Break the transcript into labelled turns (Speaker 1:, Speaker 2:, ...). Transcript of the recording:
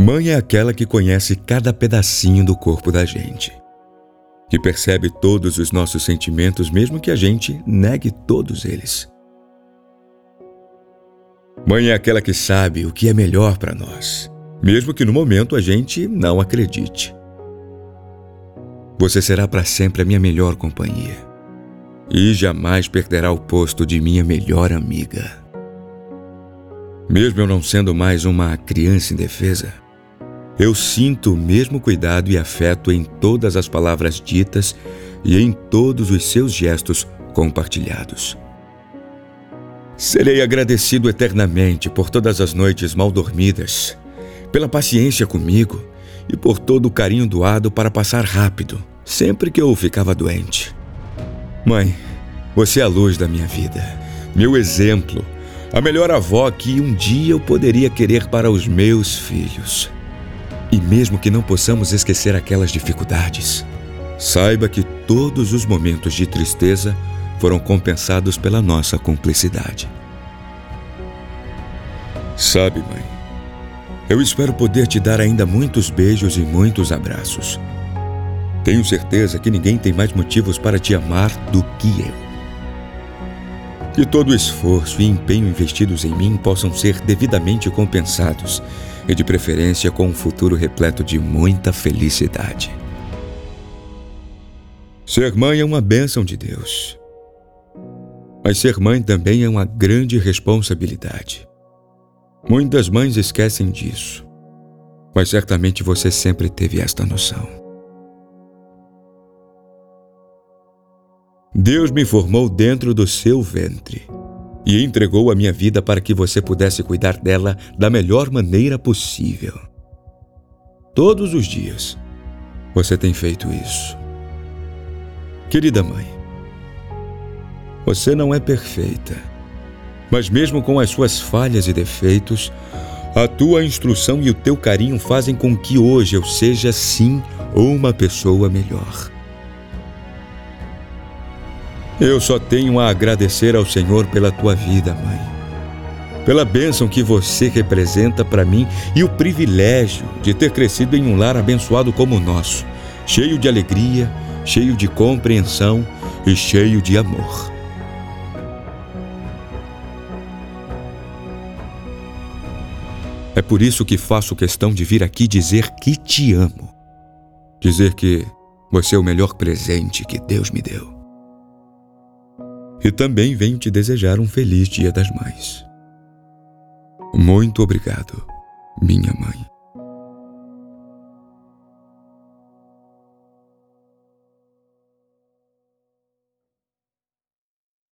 Speaker 1: Mãe é aquela que conhece cada pedacinho do corpo da gente, que percebe todos os nossos sentimentos, mesmo que a gente negue todos eles. Mãe é aquela que sabe o que é melhor para nós, mesmo que no momento a gente não acredite. Você será para sempre a minha melhor companhia e jamais perderá o posto de minha melhor amiga. Mesmo eu não sendo mais uma criança indefesa, eu sinto o mesmo cuidado e afeto em todas as palavras ditas e em todos os seus gestos compartilhados. Serei agradecido eternamente por todas as noites mal dormidas, pela paciência comigo e por todo o carinho doado para passar rápido, sempre que eu ficava doente. Mãe, você é a luz da minha vida, meu exemplo, a melhor avó que um dia eu poderia querer para os meus filhos. E mesmo que não possamos esquecer aquelas dificuldades, saiba que todos os momentos de tristeza foram compensados pela nossa cumplicidade. Sabe, mãe, eu espero poder te dar ainda muitos beijos e muitos abraços. Tenho certeza que ninguém tem mais motivos para te amar do que eu. Que todo o esforço e empenho investidos em mim possam ser devidamente compensados e, de preferência, com um futuro repleto de muita felicidade. Ser mãe é uma bênção de Deus. Mas ser mãe também é uma grande responsabilidade. Muitas mães esquecem disso, mas certamente você sempre teve esta noção. Deus me formou dentro do seu ventre e entregou a minha vida para que você pudesse cuidar dela da melhor maneira possível. Todos os dias você tem feito isso. Querida mãe, você não é perfeita, mas mesmo com as suas falhas e defeitos, a tua instrução e o teu carinho fazem com que hoje eu seja sim uma pessoa melhor. Eu só tenho a agradecer ao Senhor pela tua vida, mãe. Pela bênção que você representa para mim e o privilégio de ter crescido em um lar abençoado como o nosso, cheio de alegria, cheio de compreensão e cheio de amor. É por isso que faço questão de vir aqui dizer que te amo. Dizer que você é o melhor presente que Deus me deu. E também venho te desejar um feliz Dia das Mães. Muito obrigado, minha mãe.